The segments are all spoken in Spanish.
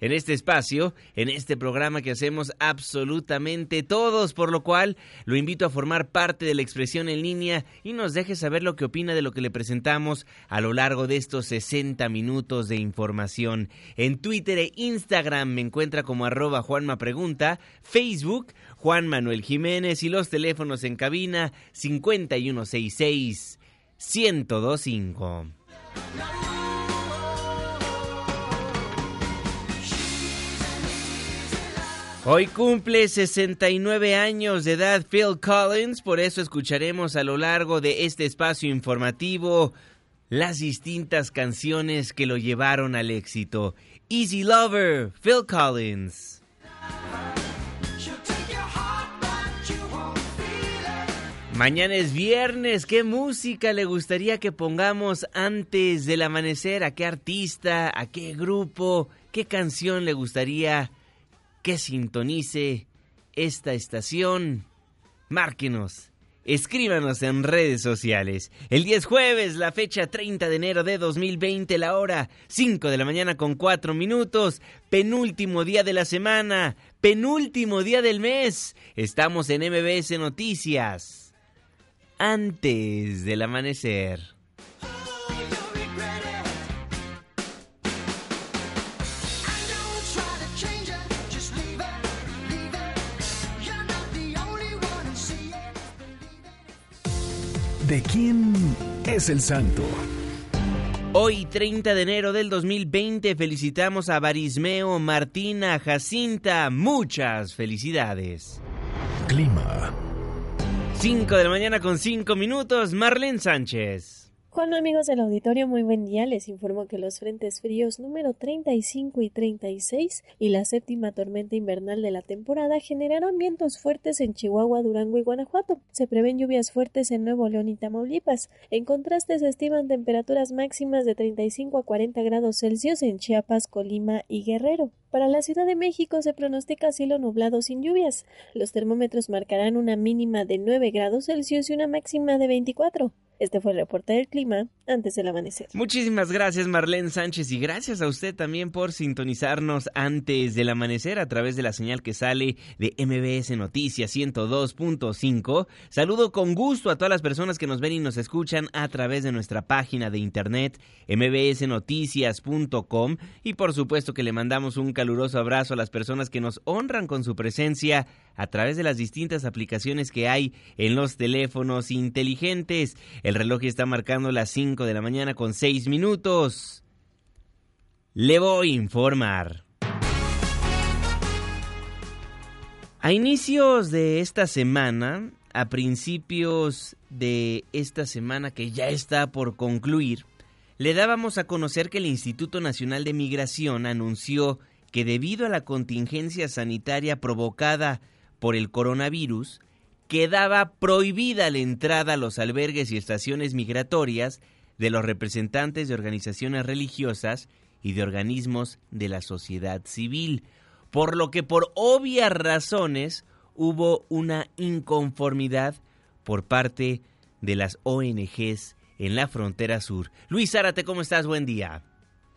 en este espacio, en este programa que hacemos absolutamente todos, por lo cual lo invito a formar parte de la expresión en línea y nos deje saber lo que opina de lo que le presentamos a lo largo de estos 60 minutos de información. En Twitter e Instagram me encuentra como arroba Juanma Pregunta, Facebook Juan Manuel Jiménez y los teléfonos en cabina 5166 1025. Hoy cumple 69 años de edad Phil Collins, por eso escucharemos a lo largo de este espacio informativo las distintas canciones que lo llevaron al éxito. Easy Lover, Phil Collins. Mañana es viernes, ¿qué música le gustaría que pongamos antes del amanecer? ¿A qué artista? ¿A qué grupo? ¿Qué canción le gustaría que sintonice esta estación, márquenos. Escríbanos en redes sociales. El 10 jueves, la fecha 30 de enero de 2020, la hora 5 de la mañana con 4 minutos, penúltimo día de la semana, penúltimo día del mes. Estamos en MBS Noticias. Antes del amanecer. ¿De quién es el santo? Hoy, 30 de enero del 2020, felicitamos a Barismeo, Martina, Jacinta. Muchas felicidades. Clima. 5 de la mañana con 5 minutos, Marlene Sánchez. Bueno amigos del auditorio, muy buen día. Les informo que los frentes fríos número 35 y 36 y la séptima tormenta invernal de la temporada generaron vientos fuertes en Chihuahua, Durango y Guanajuato. Se prevén lluvias fuertes en Nuevo León y Tamaulipas. En contraste, se estiman temperaturas máximas de 35 a 40 grados Celsius en Chiapas, Colima y Guerrero. Para la Ciudad de México se pronostica cielo nublado sin lluvias. Los termómetros marcarán una mínima de 9 grados Celsius y una máxima de 24. Este fue el reporte del clima antes del amanecer. Muchísimas gracias Marlene Sánchez y gracias a usted también por sintonizarnos antes del amanecer a través de la señal que sale de MBS Noticias 102.5. Saludo con gusto a todas las personas que nos ven y nos escuchan a través de nuestra página de internet mbsnoticias.com y por supuesto que le mandamos un caluroso abrazo a las personas que nos honran con su presencia a través de las distintas aplicaciones que hay en los teléfonos inteligentes. El reloj está marcando las 5 de la mañana con 6 minutos. Le voy a informar. A inicios de esta semana, a principios de esta semana que ya está por concluir, le dábamos a conocer que el Instituto Nacional de Migración anunció que debido a la contingencia sanitaria provocada por el coronavirus, quedaba prohibida la entrada a los albergues y estaciones migratorias de los representantes de organizaciones religiosas y de organismos de la sociedad civil, por lo que por obvias razones hubo una inconformidad por parte de las ONGs en la frontera sur. Luis Zárate, ¿cómo estás? Buen día.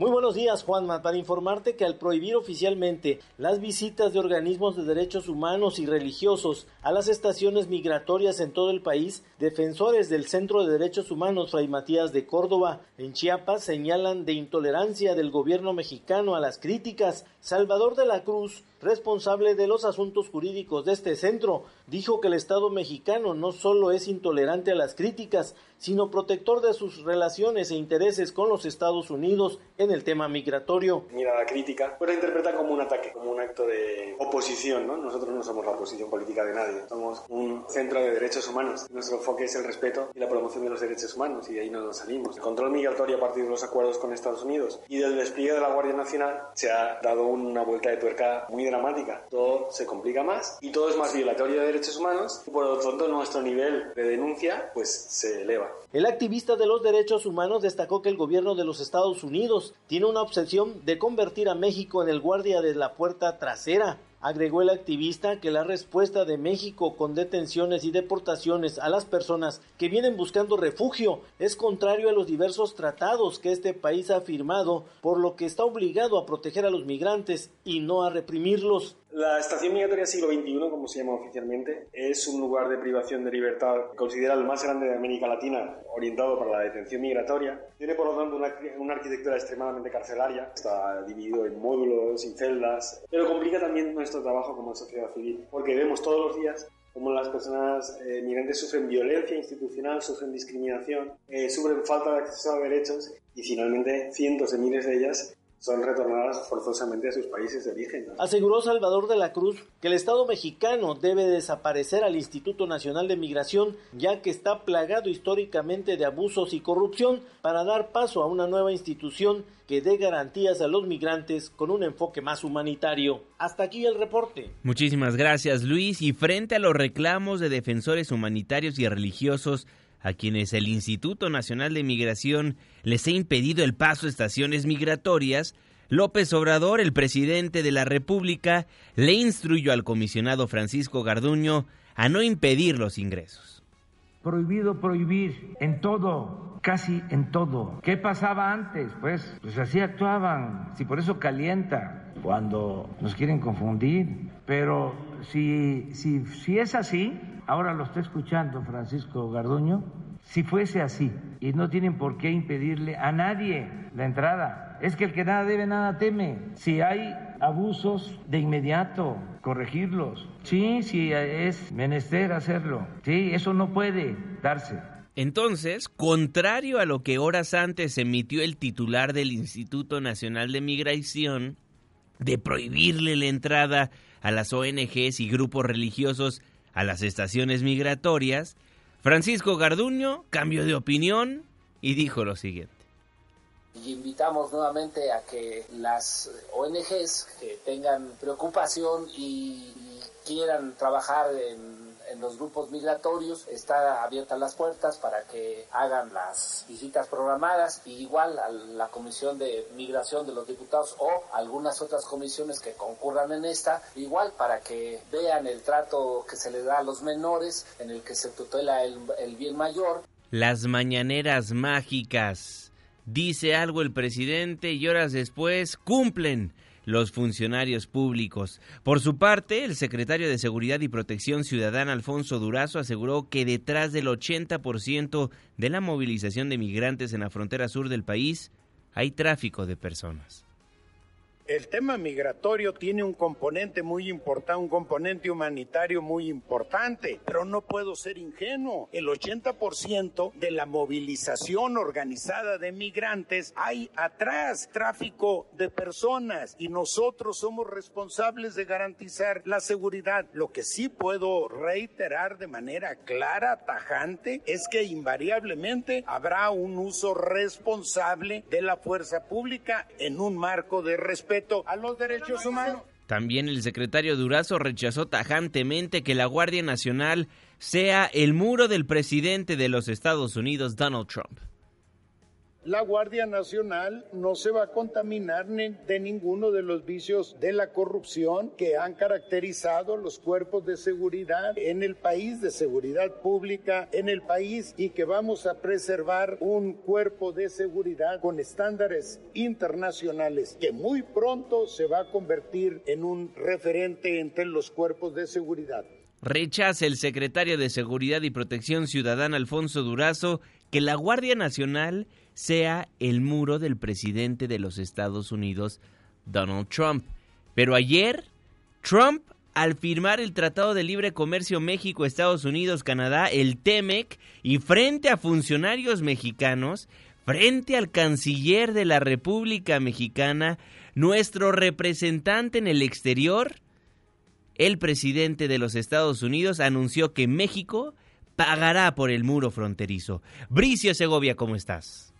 Muy buenos días, Juanma. Para informarte que al prohibir oficialmente las visitas de organismos de derechos humanos y religiosos a las estaciones migratorias en todo el país, defensores del Centro de Derechos Humanos Fray Matías de Córdoba en Chiapas señalan de intolerancia del gobierno mexicano a las críticas. Salvador de la Cruz, responsable de los asuntos jurídicos de este centro, dijo que el Estado mexicano no solo es intolerante a las críticas, sino protector de sus relaciones e intereses con los Estados Unidos en el tema migratorio. Mira, la crítica, pues la interpreta como un ataque, como un acto de oposición, ¿no? Nosotros no somos la oposición política de nadie, somos un centro de derechos humanos. Nuestro enfoque es el respeto y la promoción de los derechos humanos y de ahí no nos salimos. El control migratorio a partir de los acuerdos con Estados Unidos y del despliegue de la Guardia Nacional se ha dado una vuelta de tuerca muy dramática. Todo se complica más y todo es más violatorio de derechos humanos y por lo tanto nuestro nivel de denuncia pues se eleva. El activista de los derechos humanos destacó que el gobierno de los Estados Unidos tiene una obsesión de convertir a México en el guardia de la puerta trasera. Agregó el activista que la respuesta de México con detenciones y deportaciones a las personas que vienen buscando refugio es contrario a los diversos tratados que este país ha firmado, por lo que está obligado a proteger a los migrantes y no a reprimirlos. La estación migratoria siglo XXI, como se llama oficialmente, es un lugar de privación de libertad considerado el más grande de América Latina, orientado para la detención migratoria. Tiene, por lo tanto, una, una, arquitectura extremadamente carcelaria. Está dividido en módulos y celdas, pero complica también nuestro trabajo como sociedad civil, porque vemos todos los días cómo las personas eh, migrantes sufren violencia institucional, sufren discriminación, eh, sufren falta de acceso a derechos y finalmente cientos de miles de ellas son retornadas forzosamente a sus países de origen. Aseguró Salvador de la Cruz que el Estado mexicano debe desaparecer al Instituto Nacional de Migración ya que está plagado históricamente de abusos y corrupción para dar paso a una nueva institución que dé garantías a los migrantes con un enfoque más humanitario. Hasta aquí el reporte. Muchísimas gracias Luis y frente a los reclamos de defensores humanitarios y religiosos a quienes el Instituto Nacional de Migración les ha impedido el paso a estaciones migratorias, López Obrador, el presidente de la República, le instruyó al comisionado Francisco Garduño a no impedir los ingresos. Prohibido prohibir en todo, casi en todo. ¿Qué pasaba antes? Pues, pues así actuaban. Si por eso calienta cuando nos quieren confundir. Pero si, si, si es así, ahora lo está escuchando Francisco Garduño, si fuese así, y no tienen por qué impedirle a nadie la entrada, es que el que nada debe, nada teme. Si hay abusos, de inmediato corregirlos. Sí, sí, es menester hacerlo. Sí, eso no puede darse. Entonces, contrario a lo que horas antes emitió el titular del Instituto Nacional de Migración, de prohibirle la entrada a las ONGs y grupos religiosos a las estaciones migratorias, Francisco Garduño cambió de opinión y dijo lo siguiente. Invitamos nuevamente a que las ONGs que tengan preocupación y quieran trabajar en en los grupos migratorios está abiertas las puertas para que hagan las visitas programadas y igual a la comisión de migración de los diputados o algunas otras comisiones que concurran en esta igual para que vean el trato que se le da a los menores en el que se tutela el, el bien mayor. Las mañaneras mágicas. Dice algo el presidente y horas después cumplen los funcionarios públicos. Por su parte, el secretario de Seguridad y Protección Ciudadana, Alfonso Durazo, aseguró que detrás del 80% de la movilización de migrantes en la frontera sur del país hay tráfico de personas. El tema migratorio tiene un componente muy importante, un componente humanitario muy importante, pero no puedo ser ingenuo. El 80% de la movilización organizada de migrantes hay atrás tráfico de personas y nosotros somos responsables de garantizar la seguridad. Lo que sí puedo reiterar de manera clara, tajante, es que invariablemente habrá un uso responsable de la fuerza pública en un marco de respeto También el secretario Durazo rechazó tajantemente que la Guardia Nacional sea el muro del presidente de los Estados Unidos, Donald Trump. La Guardia Nacional no se va a contaminar de ninguno de los vicios de la corrupción que han caracterizado los cuerpos de seguridad en el país, de seguridad pública en el país y que vamos a preservar un cuerpo de seguridad con estándares internacionales que muy pronto se va a convertir en un referente entre los cuerpos de seguridad. Rechaza el secretario de Seguridad y Protección Ciudadana Alfonso Durazo que la Guardia Nacional sea el muro del presidente de los Estados Unidos, Donald Trump. Pero ayer, Trump, al firmar el Tratado de Libre Comercio México, Estados Unidos, Canadá, el TEMEC, y frente a funcionarios mexicanos, frente al canciller de la República Mexicana, nuestro representante en el exterior, el presidente de los Estados Unidos anunció que México pagará por el muro fronterizo. Bricio Segovia, ¿cómo estás?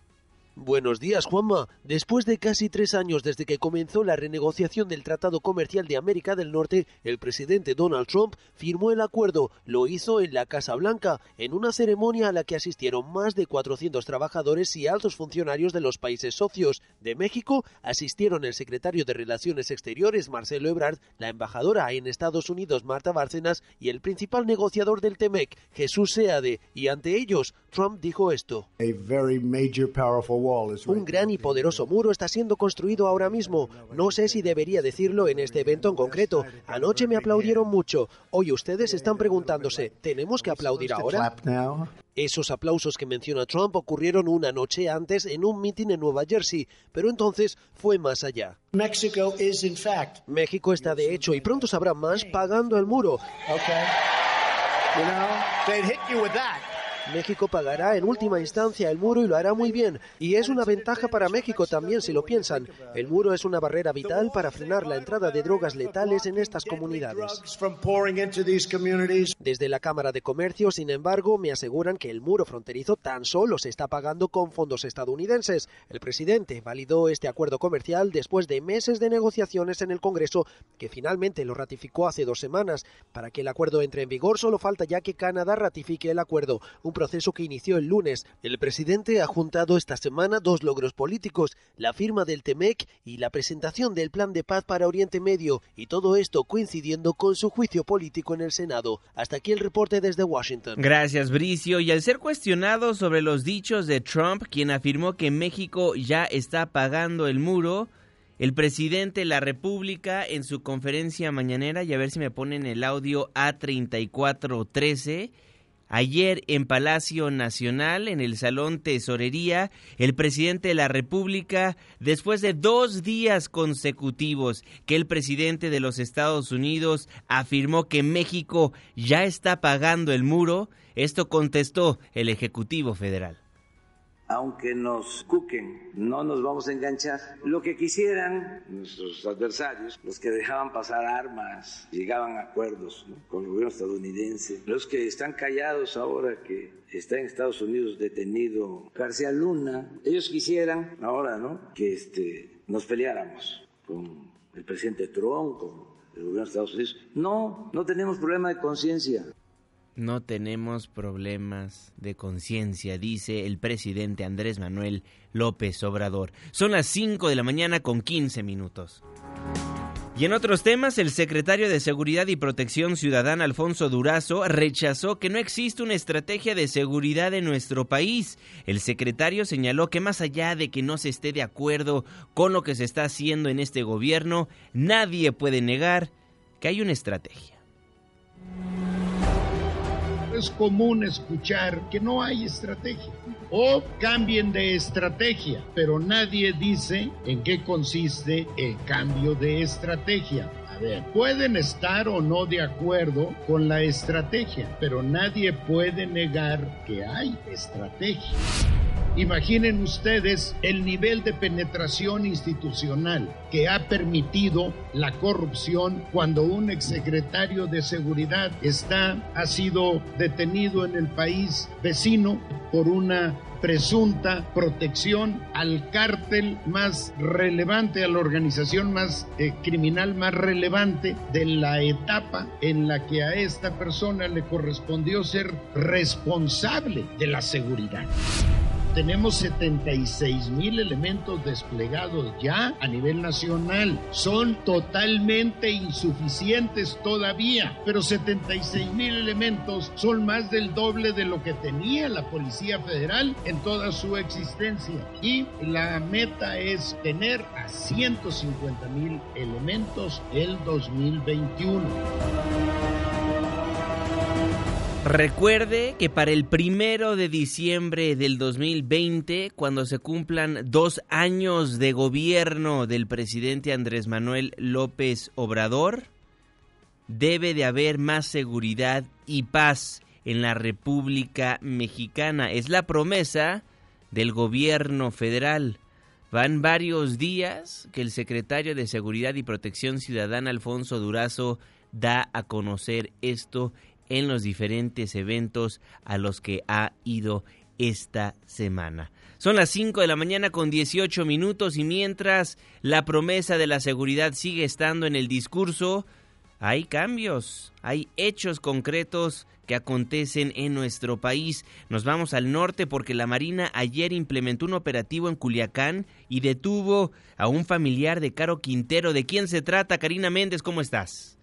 Buenos días, Juanma. Después de casi tres años desde que comenzó la renegociación del Tratado Comercial de América del Norte, el presidente Donald Trump firmó el acuerdo. Lo hizo en la Casa Blanca, en una ceremonia a la que asistieron más de 400 trabajadores y altos funcionarios de los países socios. De México asistieron el secretario de Relaciones Exteriores, Marcelo Ebrard, la embajadora en Estados Unidos, Marta Bárcenas, y el principal negociador del TEMEC, Jesús Seade. Y ante ellos, Trump dijo esto. Un gran y poderoso muro está siendo construido ahora mismo. No sé si debería decirlo en este evento en concreto. Anoche me aplaudieron mucho. Hoy ustedes están preguntándose, ¿tenemos que aplaudir ahora? Esos aplausos que menciona Trump ocurrieron una noche antes en un mitin en Nueva Jersey, pero entonces fue más allá. México está de hecho y pronto sabrá más pagando el muro. México pagará en última instancia el muro y lo hará muy bien. Y es una ventaja para México también si lo piensan. El muro es una barrera vital para frenar la entrada de drogas letales en estas comunidades. Desde la Cámara de Comercio, sin embargo, me aseguran que el muro fronterizo tan solo se está pagando con fondos estadounidenses. El presidente validó este acuerdo comercial después de meses de negociaciones en el Congreso, que finalmente lo ratificó hace dos semanas. Para que el acuerdo entre en vigor solo falta ya que Canadá ratifique el acuerdo proceso que inició el lunes. El presidente ha juntado esta semana dos logros políticos, la firma del TEMEC y la presentación del Plan de Paz para Oriente Medio, y todo esto coincidiendo con su juicio político en el Senado. Hasta aquí el reporte desde Washington. Gracias, Bricio. Y al ser cuestionado sobre los dichos de Trump, quien afirmó que México ya está pagando el muro, el presidente de la República en su conferencia mañanera, y a ver si me ponen el audio A3413, Ayer en Palacio Nacional, en el Salón Tesorería, el presidente de la República, después de dos días consecutivos que el presidente de los Estados Unidos afirmó que México ya está pagando el muro, esto contestó el Ejecutivo Federal aunque nos cuquen, no nos vamos a enganchar. Lo que quisieran nuestros adversarios, los que dejaban pasar armas, llegaban a acuerdos con el gobierno estadounidense, los que están callados ahora que está en Estados Unidos detenido García Luna, ellos quisieran ahora, ¿no? Que este, nos peleáramos con el presidente Trump, con el gobierno de Estados Unidos. No, no tenemos problema de conciencia. No tenemos problemas de conciencia, dice el presidente Andrés Manuel López Obrador. Son las 5 de la mañana con 15 minutos. Y en otros temas, el secretario de Seguridad y Protección Ciudadana, Alfonso Durazo, rechazó que no existe una estrategia de seguridad en nuestro país. El secretario señaló que más allá de que no se esté de acuerdo con lo que se está haciendo en este gobierno, nadie puede negar que hay una estrategia es común escuchar que no hay estrategia o cambien de estrategia, pero nadie dice en qué consiste el cambio de estrategia. Ver, pueden estar o no de acuerdo con la estrategia, pero nadie puede negar que hay estrategia. Imaginen ustedes el nivel de penetración institucional que ha permitido la corrupción cuando un exsecretario de seguridad está ha sido detenido en el país vecino por una presunta protección al cártel más relevante, a la organización más eh, criminal más relevante de la etapa en la que a esta persona le correspondió ser responsable de la seguridad. Tenemos 76 mil elementos desplegados ya a nivel nacional. Son totalmente insuficientes todavía, pero 76 mil elementos son más del doble de lo que tenía la Policía Federal en toda su existencia. Y la meta es tener a 150 mil elementos el 2021. Recuerde que para el primero de diciembre del 2020, cuando se cumplan dos años de gobierno del presidente Andrés Manuel López Obrador, debe de haber más seguridad y paz en la República Mexicana. Es la promesa del gobierno federal. Van varios días que el secretario de Seguridad y Protección Ciudadana, Alfonso Durazo, da a conocer esto en los diferentes eventos a los que ha ido esta semana. Son las 5 de la mañana con 18 minutos y mientras la promesa de la seguridad sigue estando en el discurso, hay cambios, hay hechos concretos que acontecen en nuestro país. Nos vamos al norte porque la Marina ayer implementó un operativo en Culiacán y detuvo a un familiar de Caro Quintero. ¿De quién se trata? Karina Méndez, ¿cómo estás?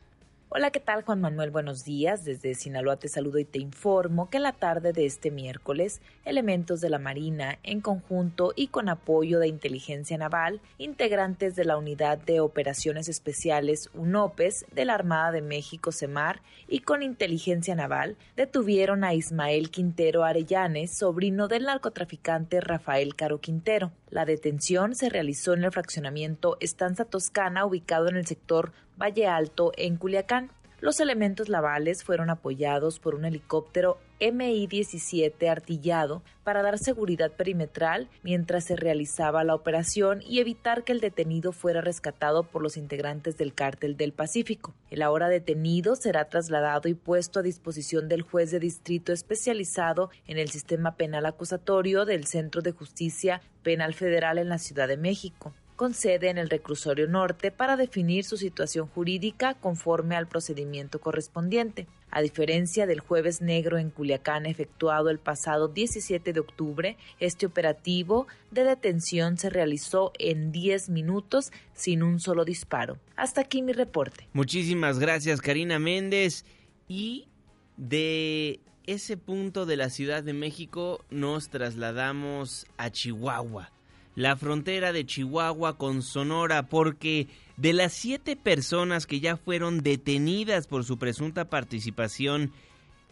Hola, ¿qué tal Juan Manuel? Buenos días. Desde Sinaloa te saludo y te informo que en la tarde de este miércoles, elementos de la Marina, en conjunto y con apoyo de inteligencia naval, integrantes de la Unidad de Operaciones Especiales UNOPES de la Armada de México CEMAR y con inteligencia naval, detuvieron a Ismael Quintero Arellanes, sobrino del narcotraficante Rafael Caro Quintero. La detención se realizó en el fraccionamiento Estanza Toscana, ubicado en el sector Valle Alto, en Culiacán. Los elementos navales fueron apoyados por un helicóptero MI-17 artillado para dar seguridad perimetral mientras se realizaba la operación y evitar que el detenido fuera rescatado por los integrantes del cártel del Pacífico. El ahora detenido será trasladado y puesto a disposición del juez de distrito especializado en el sistema penal acusatorio del Centro de Justicia Penal Federal en la Ciudad de México con sede en el reclusorio norte para definir su situación jurídica conforme al procedimiento correspondiente. A diferencia del jueves negro en Culiacán efectuado el pasado 17 de octubre, este operativo de detención se realizó en 10 minutos sin un solo disparo. Hasta aquí mi reporte. Muchísimas gracias Karina Méndez y de ese punto de la Ciudad de México nos trasladamos a Chihuahua la frontera de Chihuahua con Sonora porque de las siete personas que ya fueron detenidas por su presunta participación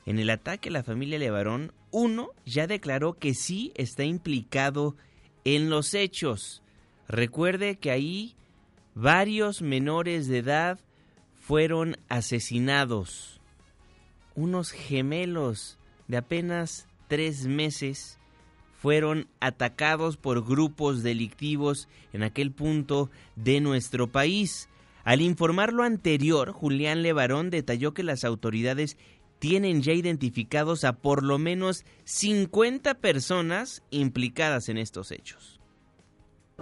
en el ataque a la familia Levarón, uno ya declaró que sí está implicado en los hechos. Recuerde que ahí varios menores de edad fueron asesinados. Unos gemelos de apenas tres meses fueron atacados por grupos delictivos en aquel punto de nuestro país. Al informar lo anterior, Julián Levarón detalló que las autoridades tienen ya identificados a por lo menos 50 personas implicadas en estos hechos.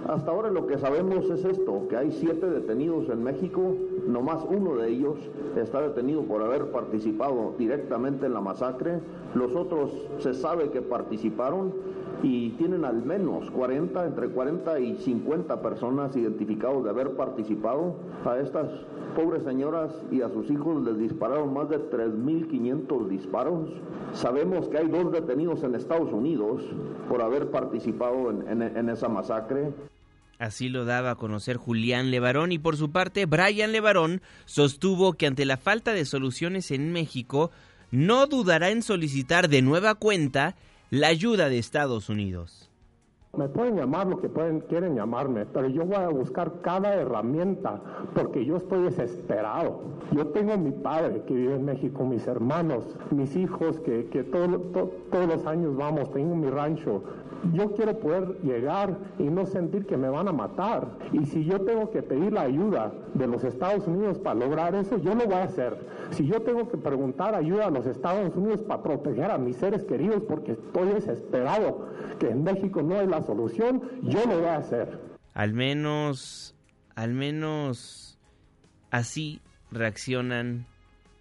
Hasta ahora lo que sabemos es esto, que hay siete detenidos en México, nomás uno de ellos está detenido por haber participado directamente en la masacre, los otros se sabe que participaron y tienen al menos 40, entre 40 y 50 personas identificados de haber participado. A estas pobres señoras y a sus hijos les dispararon más de 3.500 disparos. Sabemos que hay dos detenidos en Estados Unidos por haber participado en, en esa masacre. Así lo daba a conocer Julián Levarón y por su parte Brian Levarón sostuvo que ante la falta de soluciones en México no dudará en solicitar de nueva cuenta la ayuda de Estados Unidos. Me pueden llamar lo que pueden, quieren llamarme, pero yo voy a buscar cada herramienta porque yo estoy desesperado. Yo tengo mi padre que vive en México, mis hermanos, mis hijos que, que todos los años vamos, tengo mi rancho, yo quiero poder llegar y no sentir que me van a matar. Y si yo tengo que pedir la ayuda de los Estados Unidos para lograr eso, yo lo voy a hacer. Si yo tengo que preguntar ayuda a los Estados Unidos para proteger a mis seres queridos porque estoy desesperado que en México no hay la solución, yo lo voy a hacer. Al menos, al menos así reaccionan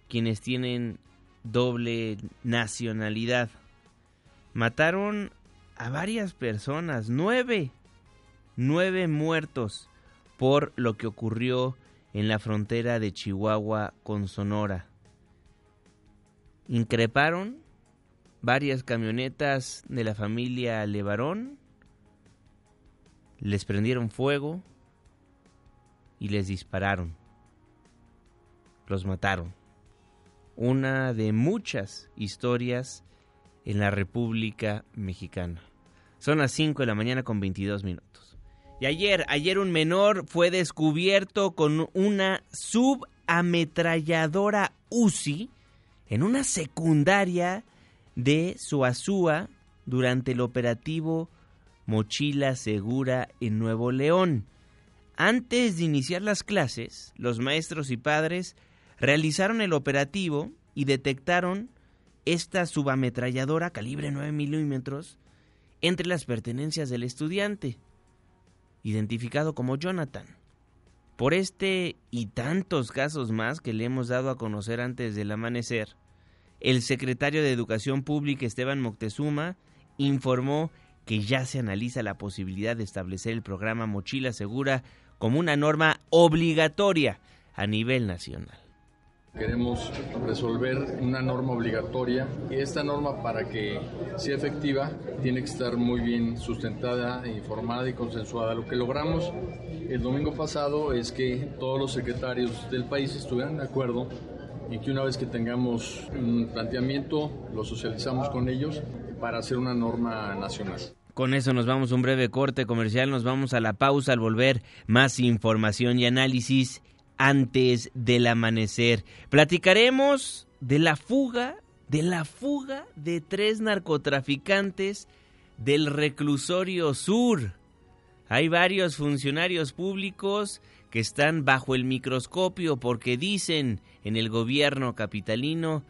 quienes tienen doble nacionalidad. Mataron a varias personas, nueve, nueve muertos por lo que ocurrió en la frontera de Chihuahua con Sonora. Increparon varias camionetas de la familia Levarón, les prendieron fuego y les dispararon. Los mataron. Una de muchas historias en la República Mexicana. Son las 5 de la mañana con 22 minutos. Y ayer, ayer un menor fue descubierto con una subametralladora UCI en una secundaria de Suazúa durante el operativo Mochila Segura en Nuevo León. Antes de iniciar las clases, los maestros y padres realizaron el operativo y detectaron esta subametralladora calibre 9 milímetros entre las pertenencias del estudiante, identificado como Jonathan. Por este y tantos casos más que le hemos dado a conocer antes del amanecer, el secretario de Educación Pública Esteban Moctezuma informó que ya se analiza la posibilidad de establecer el programa Mochila Segura como una norma obligatoria a nivel nacional. Queremos resolver una norma obligatoria y esta norma para que sea efectiva tiene que estar muy bien sustentada, informada y consensuada. Lo que logramos el domingo pasado es que todos los secretarios del país estuvieran de acuerdo y que una vez que tengamos un planteamiento lo socializamos con ellos para hacer una norma nacional. Con eso nos vamos a un breve corte comercial, nos vamos a la pausa al volver más información y análisis antes del amanecer. Platicaremos de la fuga, de la fuga de tres narcotraficantes del reclusorio sur. Hay varios funcionarios públicos que están bajo el microscopio porque dicen en el gobierno capitalino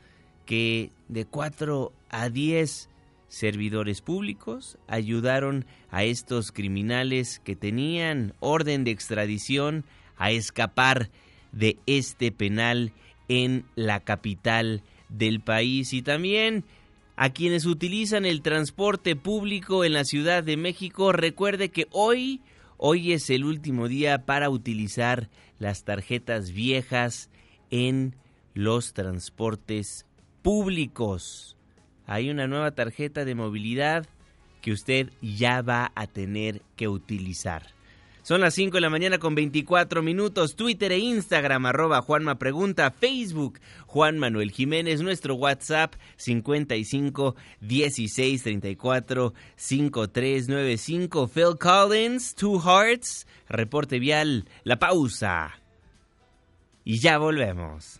que de 4 a 10 servidores públicos ayudaron a estos criminales que tenían orden de extradición a escapar de este penal en la capital del país y también a quienes utilizan el transporte público en la Ciudad de México, recuerde que hoy hoy es el último día para utilizar las tarjetas viejas en los transportes públicos. Hay una nueva tarjeta de movilidad que usted ya va a tener que utilizar. Son las 5 de la mañana con 24 minutos. Twitter e Instagram, arroba Juanma Pregunta. Facebook, Juan Manuel Jiménez. Nuestro WhatsApp, 55 16 34 5395. Phil Collins, Two Hearts. Reporte vial, la pausa. Y ya volvemos.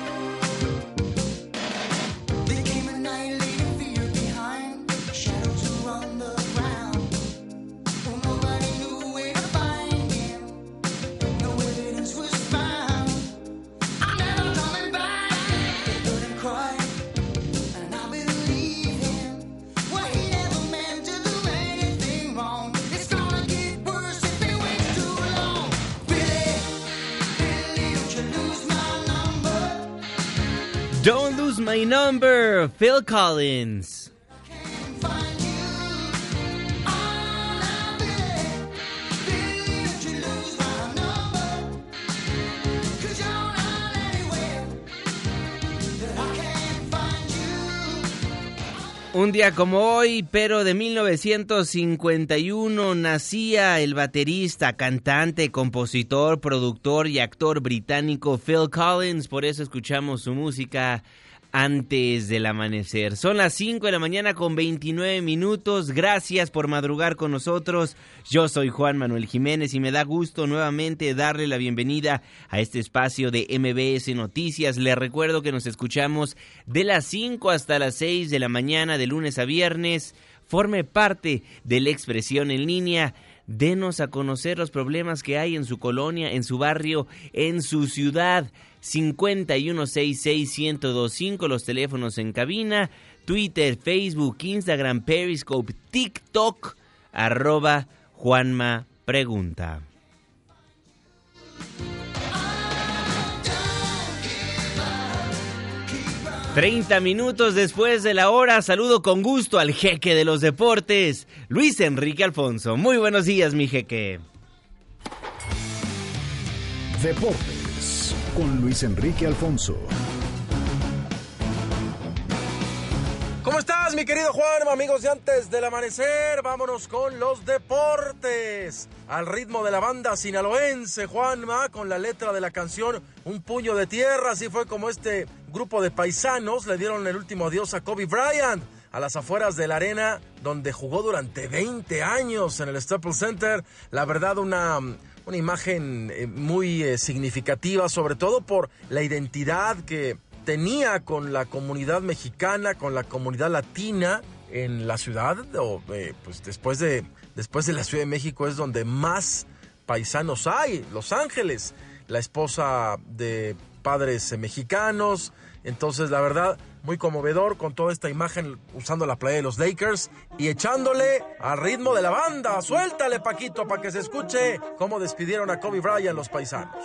Number, Phil Collins. Un día como hoy, pero de 1951, nacía el baterista, cantante, compositor, productor y actor británico Phil Collins. Por eso escuchamos su música antes del amanecer. Son las 5 de la mañana con 29 minutos. Gracias por madrugar con nosotros. Yo soy Juan Manuel Jiménez y me da gusto nuevamente darle la bienvenida a este espacio de MBS Noticias. Le recuerdo que nos escuchamos de las 5 hasta las 6 de la mañana de lunes a viernes forme parte de la expresión en línea. Denos a conocer los problemas que hay en su colonia, en su barrio, en su ciudad. 51661025 los teléfonos en cabina, Twitter, Facebook, Instagram, Periscope, TikTok, arroba Juanma Pregunta. 30 minutos después de la hora, saludo con gusto al jeque de los deportes, Luis Enrique Alfonso. Muy buenos días, mi jeque. Deportes con Luis Enrique Alfonso. ¿Cómo estás, mi querido Juan? Amigos de antes del amanecer, vámonos con los deportes. Al ritmo de la banda sinaloense, Juanma, con la letra de la canción Un puño de tierra. Así fue como este grupo de paisanos le dieron el último adiós a Kobe Bryant a las afueras de la arena donde jugó durante 20 años en el Staples Center. La verdad, una, una imagen eh, muy eh, significativa, sobre todo por la identidad que tenía con la comunidad mexicana, con la comunidad latina en la ciudad, o eh, pues después de, después de la Ciudad de México es donde más paisanos hay, Los Ángeles, la esposa de padres mexicanos, entonces la verdad muy conmovedor con toda esta imagen usando la playa de los Lakers y echándole al ritmo de la banda. Suéltale Paquito para que se escuche cómo despidieron a Kobe Bryant los paisanos.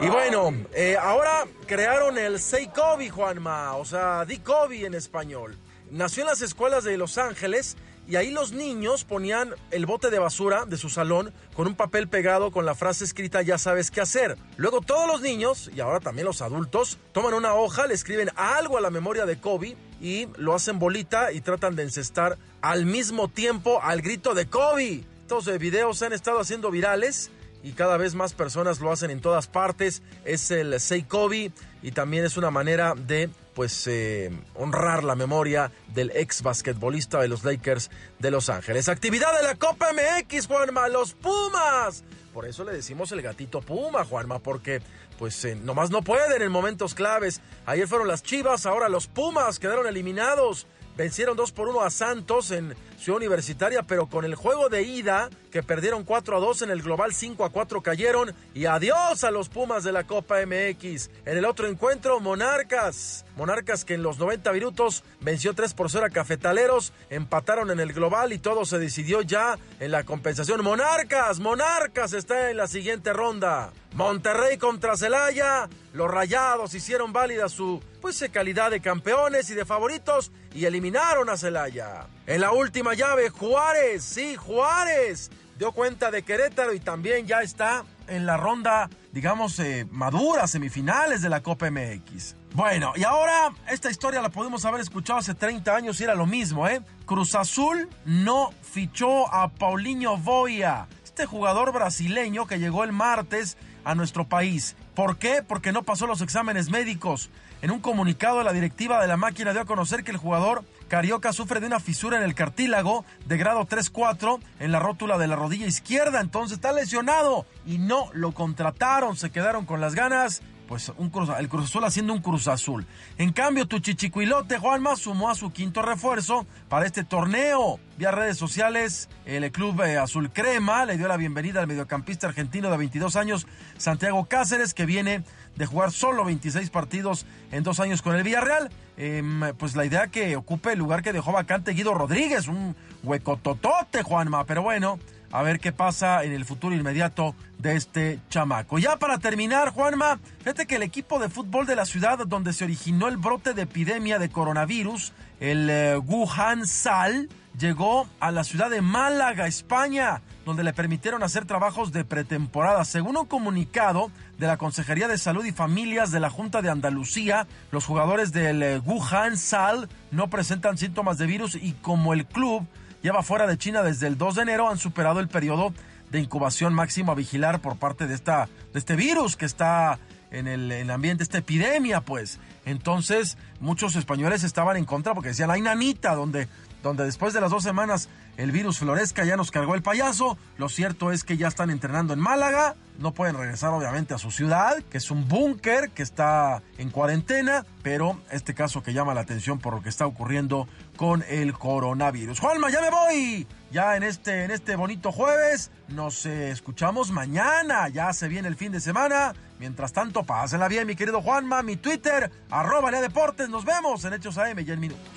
Y bueno, eh, ahora crearon el Say Kobe, Juanma, o sea, Di Kobe en español. Nació en las escuelas de Los Ángeles y ahí los niños ponían el bote de basura de su salón con un papel pegado con la frase escrita ya sabes qué hacer. Luego todos los niños, y ahora también los adultos, toman una hoja, le escriben algo a la memoria de Kobe y lo hacen bolita y tratan de encestar al mismo tiempo al grito de Kobe. Estos videos se han estado haciendo virales y cada vez más personas lo hacen en todas partes. Es el Say Kobe y también es una manera de pues eh, honrar la memoria del ex basquetbolista de los Lakers de Los Ángeles. Actividad de la Copa MX, Juanma, los Pumas. Por eso le decimos el gatito Puma, Juanma, porque pues eh, nomás no pueden en momentos claves. Ayer fueron las Chivas, ahora los Pumas quedaron eliminados. Vencieron 2 por 1 a Santos en Ciudad Universitaria, pero con el juego de ida, que perdieron 4 a 2 en el global 5 a 4 cayeron. Y adiós a los Pumas de la Copa MX. En el otro encuentro, Monarcas. Monarcas que en los 90 minutos venció 3 por 0 a Cafetaleros. Empataron en el global y todo se decidió ya en la compensación. Monarcas, Monarcas está en la siguiente ronda. Monterrey contra Celaya. Los Rayados hicieron válida su pues calidad de campeones y de favoritos y eliminaron a Celaya. En la última llave, Juárez, sí, Juárez, dio cuenta de Querétaro y también ya está en la ronda, digamos, eh, madura, semifinales de la Copa MX. Bueno, y ahora esta historia la podemos haber escuchado hace 30 años y era lo mismo, ¿eh? Cruz Azul no fichó a Paulinho Boia, este jugador brasileño que llegó el martes a nuestro país. ¿Por qué? Porque no pasó los exámenes médicos. En un comunicado, la directiva de la máquina dio a conocer que el jugador carioca sufre de una fisura en el cartílago de grado 3-4 en la rótula de la rodilla izquierda. Entonces está lesionado y no lo contrataron. Se quedaron con las ganas pues un el Cruz Azul haciendo un Cruz Azul. En cambio, tu chichicuilote Juanma sumó a su quinto refuerzo para este torneo. Vía redes sociales, el club eh, Azul Crema le dio la bienvenida al mediocampista argentino de 22 años, Santiago Cáceres, que viene de jugar solo 26 partidos en dos años con el Villarreal. Em, pues la idea que ocupe el lugar que dejó vacante Guido Rodríguez, un huecototote, Juanma, pero bueno a ver qué pasa en el futuro inmediato de este chamaco. Ya para terminar, Juanma, fíjate que el equipo de fútbol de la ciudad donde se originó el brote de epidemia de coronavirus, el eh, Wuhan Sal, llegó a la ciudad de Málaga, España, donde le permitieron hacer trabajos de pretemporada. Según un comunicado de la Consejería de Salud y Familias de la Junta de Andalucía, los jugadores del eh, Wuhan Sal no presentan síntomas de virus y como el club lleva fuera de China desde el 2 de enero, han superado el periodo de incubación máximo a vigilar por parte de, esta, de este virus que está en el, ambiente, esta epidemia, pues. Entonces, muchos españoles estaban en contra porque decían, hay nanita, donde, donde después de las dos semanas el virus florezca, ya nos cargó el payaso. Lo cierto es que ya están entrenando en Málaga. No pueden regresar obviamente a su ciudad, que es un búnker que está en cuarentena, pero este caso que llama la atención por lo que está ocurriendo con el coronavirus. Juanma, ya me voy. Ya en este, en este bonito jueves nos eh, escuchamos mañana. Ya se viene el fin de semana. Mientras tanto, pásenla bien, mi querido Juanma. Mi Twitter, arroba Lea Deportes. Nos vemos en Hechos AM ya en minutos.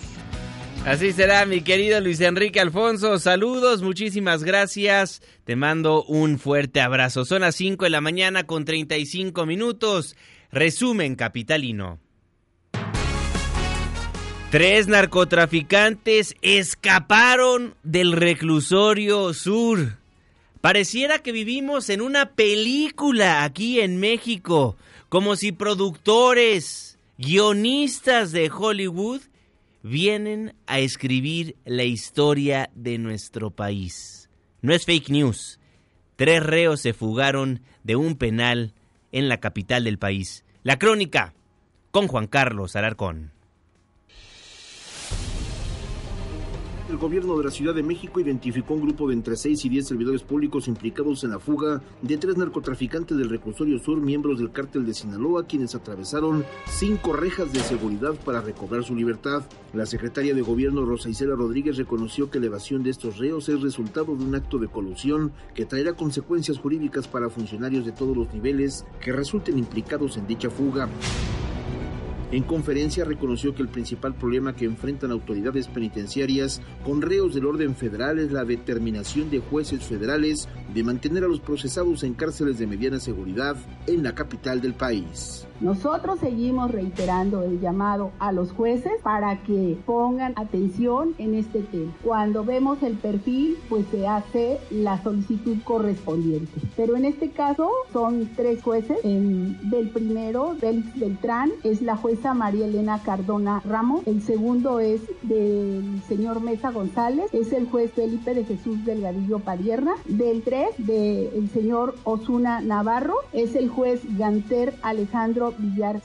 Así será, mi querido Luis Enrique Alfonso. Saludos, muchísimas gracias. Te mando un fuerte abrazo. Son las 5 de la mañana con 35 minutos. Resumen capitalino. Tres narcotraficantes escaparon del reclusorio sur. Pareciera que vivimos en una película aquí en México, como si productores, guionistas de Hollywood vienen a escribir la historia de nuestro país. No es fake news. Tres reos se fugaron de un penal en la capital del país. La crónica con Juan Carlos Alarcón. El gobierno de la Ciudad de México identificó un grupo de entre 6 y 10 servidores públicos implicados en la fuga de tres narcotraficantes del reclusorio sur, miembros del cártel de Sinaloa, quienes atravesaron cinco rejas de seguridad para recobrar su libertad. La secretaria de gobierno Rosa Isela Rodríguez reconoció que la evasión de estos reos es resultado de un acto de colusión que traerá consecuencias jurídicas para funcionarios de todos los niveles que resulten implicados en dicha fuga. En conferencia reconoció que el principal problema que enfrentan autoridades penitenciarias con reos del orden federal es la determinación de jueces federales de mantener a los procesados en cárceles de mediana seguridad en la capital del país. Nosotros seguimos reiterando el llamado a los jueces para que pongan atención en este tema. Cuando vemos el perfil, pues se hace la solicitud correspondiente. Pero en este caso son tres jueces. del primero, Félix Beltrán, es la jueza María Elena Cardona Ramos. El segundo es del señor Mesa González, es el juez Felipe de Jesús Delgadillo Padierna. Del tres, del señor Osuna Navarro, es el juez Ganter Alejandro Villar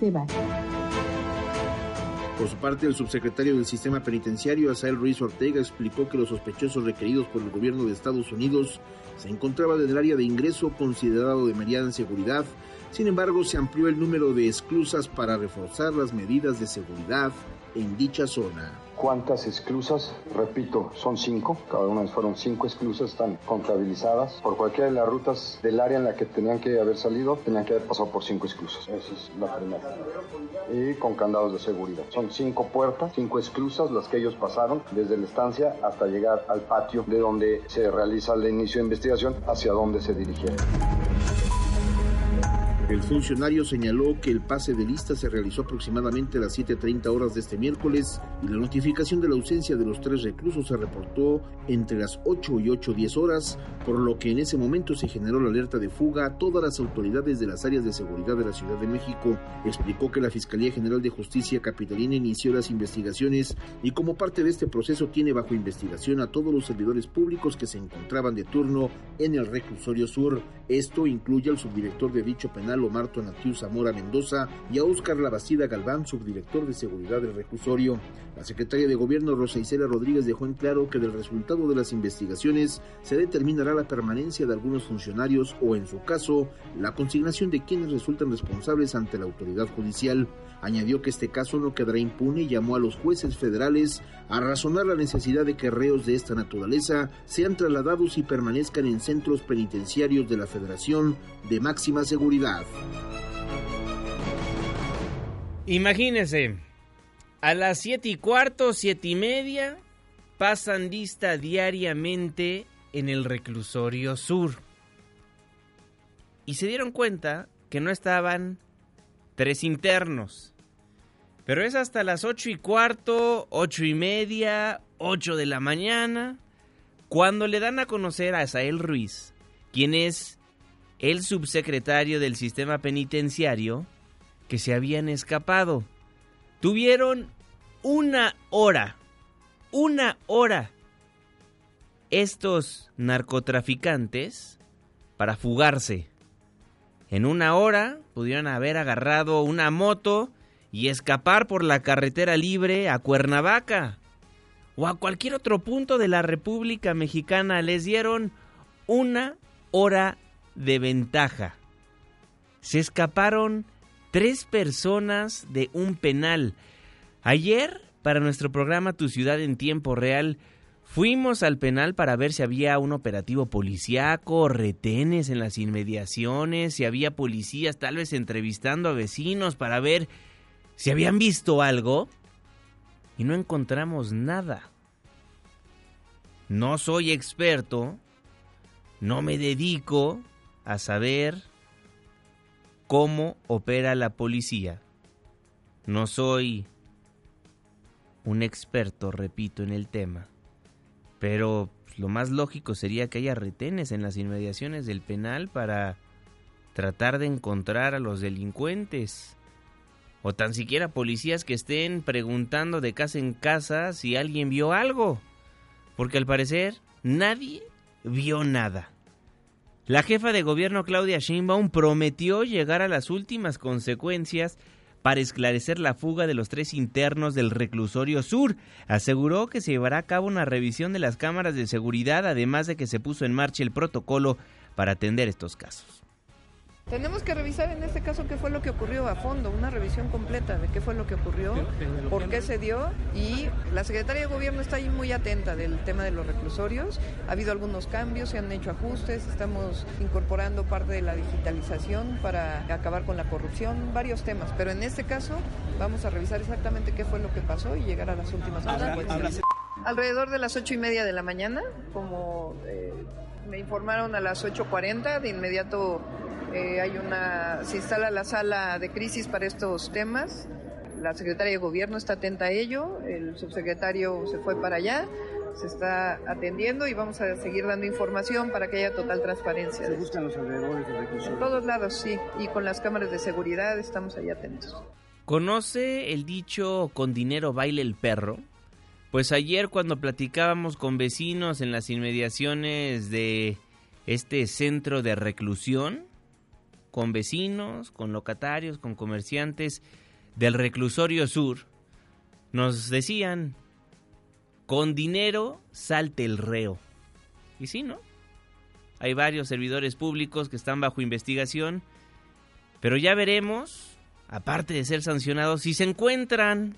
Por su parte, el subsecretario del Sistema Penitenciario, Asael Ruiz Ortega, explicó que los sospechosos requeridos por el gobierno de Estados Unidos se encontraban en el área de ingreso considerado de mediana seguridad. Sin embargo, se amplió el número de esclusas para reforzar las medidas de seguridad en dicha zona. ¿Cuántas esclusas? Repito, son cinco. Cada una fueron cinco esclusas, están contabilizadas. Por cualquiera de las rutas del área en la que tenían que haber salido, tenían que haber pasado por cinco esclusas. Esa es la primera. Y con candados de seguridad. Son cinco puertas, cinco esclusas las que ellos pasaron desde la estancia hasta llegar al patio de donde se realiza el inicio de investigación, hacia donde se dirigieron. El funcionario señaló que el pase de lista se realizó aproximadamente a las 7.30 horas de este miércoles y la notificación de la ausencia de los tres reclusos se reportó entre las 8 y 8.10 horas, por lo que en ese momento se generó la alerta de fuga a todas las autoridades de las áreas de seguridad de la Ciudad de México. Explicó que la Fiscalía General de Justicia Capitalina inició las investigaciones y como parte de este proceso tiene bajo investigación a todos los servidores públicos que se encontraban de turno en el reclusorio sur. Esto incluye al subdirector de dicho penal Omar Tonatiu Zamora Mendoza y a Óscar Labastida Galván, subdirector de seguridad del reclusorio. La secretaria de Gobierno Rosa Isela Rodríguez dejó en claro que del resultado de las investigaciones se determinará la permanencia de algunos funcionarios o, en su caso, la consignación de quienes resultan responsables ante la autoridad judicial. Añadió que este caso no quedará impune y llamó a los jueces federales a razonar la necesidad de que reos de esta naturaleza sean trasladados y permanezcan en centros penitenciarios de la Federación de máxima seguridad. Imagínese, a las siete y cuarto, siete y media, pasan lista diariamente en el reclusorio sur. Y se dieron cuenta que no estaban tres internos. Pero es hasta las ocho y cuarto, ocho y media, ocho de la mañana, cuando le dan a conocer a Asael Ruiz, quien es el subsecretario del sistema penitenciario, que se habían escapado. Tuvieron una hora, una hora, estos narcotraficantes para fugarse. En una hora pudieron haber agarrado una moto y escapar por la carretera libre a Cuernavaca. o a cualquier otro punto de la República Mexicana. Les dieron una hora de ventaja. Se escaparon tres personas de un penal. Ayer, para nuestro programa Tu ciudad en tiempo real, fuimos al penal para ver si había un operativo policíaco, retenes en las inmediaciones, si había policías tal vez entrevistando a vecinos para ver si habían visto algo. Y no encontramos nada. No soy experto, no me dedico a saber cómo opera la policía. No soy un experto, repito, en el tema. Pero lo más lógico sería que haya retenes en las inmediaciones del penal para tratar de encontrar a los delincuentes. O tan siquiera policías que estén preguntando de casa en casa si alguien vio algo. Porque al parecer nadie vio nada. La jefa de gobierno Claudia Sheinbaum prometió llegar a las últimas consecuencias para esclarecer la fuga de los tres internos del reclusorio sur. Aseguró que se llevará a cabo una revisión de las cámaras de seguridad, además de que se puso en marcha el protocolo para atender estos casos. Tenemos que revisar en este caso qué fue lo que ocurrió a fondo, una revisión completa de qué fue lo que ocurrió, por qué se dio y la Secretaría de Gobierno está ahí muy atenta del tema de los reclusorios. Ha habido algunos cambios, se han hecho ajustes, estamos incorporando parte de la digitalización para acabar con la corrupción, varios temas, pero en este caso vamos a revisar exactamente qué fue lo que pasó y llegar a las últimas consecuencias. Alrededor de las ocho y media de la mañana, como eh, me informaron a las 8.40, de inmediato eh, hay una, se instala la sala de crisis para estos temas. La secretaria de gobierno está atenta a ello, el subsecretario se fue para allá, se está atendiendo y vamos a seguir dando información para que haya total transparencia. ¿Se buscan los alrededores de En todos lados, sí, y con las cámaras de seguridad estamos ahí atentos. ¿Conoce el dicho con dinero baile el perro? Pues ayer cuando platicábamos con vecinos en las inmediaciones de este centro de reclusión, con vecinos, con locatarios, con comerciantes del reclusorio sur, nos decían, con dinero salte el reo. Y sí, ¿no? Hay varios servidores públicos que están bajo investigación, pero ya veremos, aparte de ser sancionados, si se encuentran,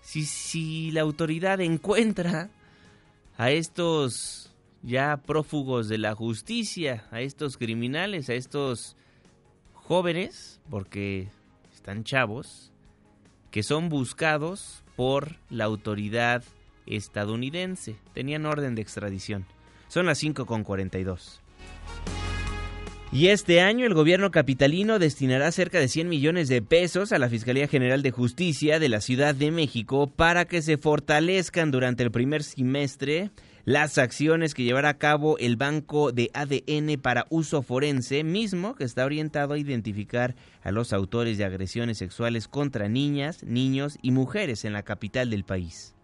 si, si la autoridad encuentra a estos ya prófugos de la justicia, a estos criminales, a estos jóvenes, porque están chavos, que son buscados por la autoridad estadounidense. Tenían orden de extradición. Son las 5.42. Y este año el gobierno capitalino destinará cerca de 100 millones de pesos a la Fiscalía General de Justicia de la Ciudad de México para que se fortalezcan durante el primer semestre las acciones que llevará a cabo el Banco de ADN para uso forense, mismo que está orientado a identificar a los autores de agresiones sexuales contra niñas, niños y mujeres en la capital del país.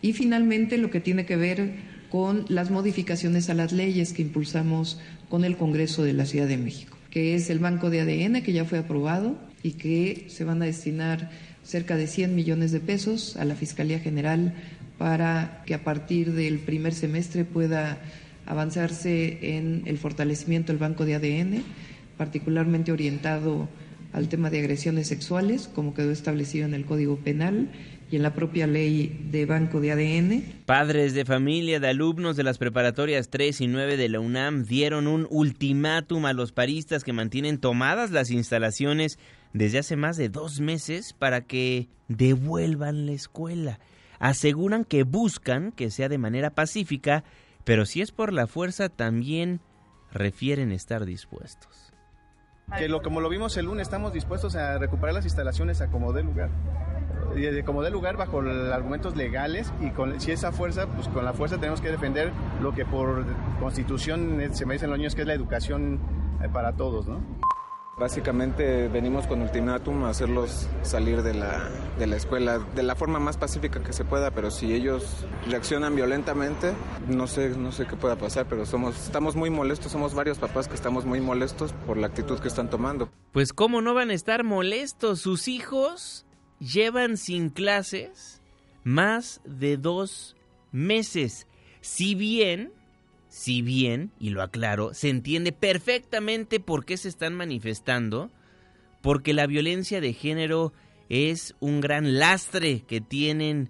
Y finalmente lo que tiene que ver con las modificaciones a las leyes que impulsamos con el Congreso de la Ciudad de México, que es el Banco de ADN que ya fue aprobado y que se van a destinar cerca de 100 millones de pesos a la Fiscalía General para que a partir del primer semestre pueda avanzarse en el fortalecimiento del banco de ADN, particularmente orientado al tema de agresiones sexuales, como quedó establecido en el Código Penal y en la propia ley de banco de ADN. Padres de familia de alumnos de las preparatorias 3 y 9 de la UNAM dieron un ultimátum a los paristas que mantienen tomadas las instalaciones desde hace más de dos meses para que devuelvan la escuela aseguran que buscan que sea de manera pacífica, pero si es por la fuerza también refieren estar dispuestos. Que lo, como lo vimos el lunes, estamos dispuestos a recuperar las instalaciones a como dé lugar. Y como dé lugar bajo argumentos legales y con, si esa fuerza, pues con la fuerza tenemos que defender lo que por constitución se me dicen los niños que es la educación eh, para todos, ¿no? Básicamente venimos con ultimátum a hacerlos salir de la, de la escuela de la forma más pacífica que se pueda, pero si ellos reaccionan violentamente, no sé, no sé qué pueda pasar, pero somos, estamos muy molestos, somos varios papás que estamos muy molestos por la actitud que están tomando. Pues cómo no van a estar molestos, sus hijos llevan sin clases más de dos meses. Si bien, si bien, y lo aclaro, se entiende perfectamente por qué se están manifestando, porque la violencia de género es un gran lastre que tienen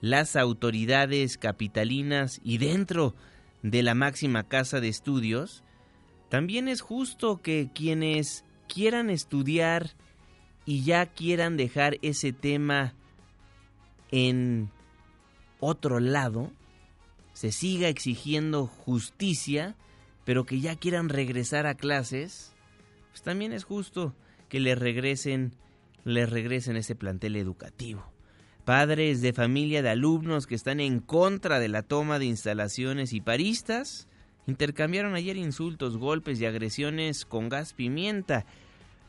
las autoridades capitalinas y dentro de la máxima casa de estudios, también es justo que quienes quieran estudiar y ya quieran dejar ese tema en otro lado, se siga exigiendo justicia, pero que ya quieran regresar a clases, pues también es justo que les regresen, les regresen ese plantel educativo. Padres de familia de alumnos que están en contra de la toma de instalaciones y paristas intercambiaron ayer insultos, golpes y agresiones con gas pimienta.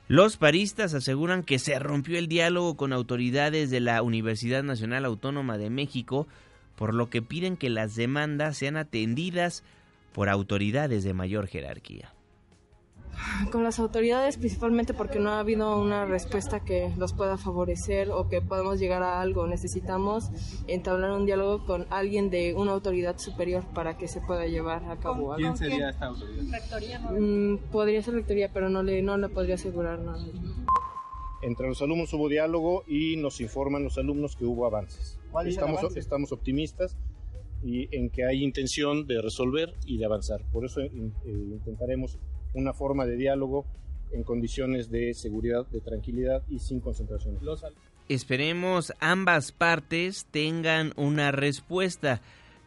Los paristas aseguran que se rompió el diálogo con autoridades de la Universidad Nacional Autónoma de México, por lo que piden que las demandas sean atendidas por autoridades de mayor jerarquía con las autoridades principalmente porque no ha habido una respuesta que los pueda favorecer o que podamos llegar a algo. Necesitamos entablar un diálogo con alguien de una autoridad superior para que se pueda llevar a cabo algo. ¿Quién sería esta autoridad? ¿Rectoría? Mm, podría ser rectoría, pero no le, no le podría asegurar nada. Entre los alumnos hubo diálogo y nos informan los alumnos que hubo avances. Estamos, estamos optimistas y en que hay intención de resolver y de avanzar. Por eso eh, intentaremos una forma de diálogo en condiciones de seguridad, de tranquilidad y sin concentración. Esperemos ambas partes tengan una respuesta.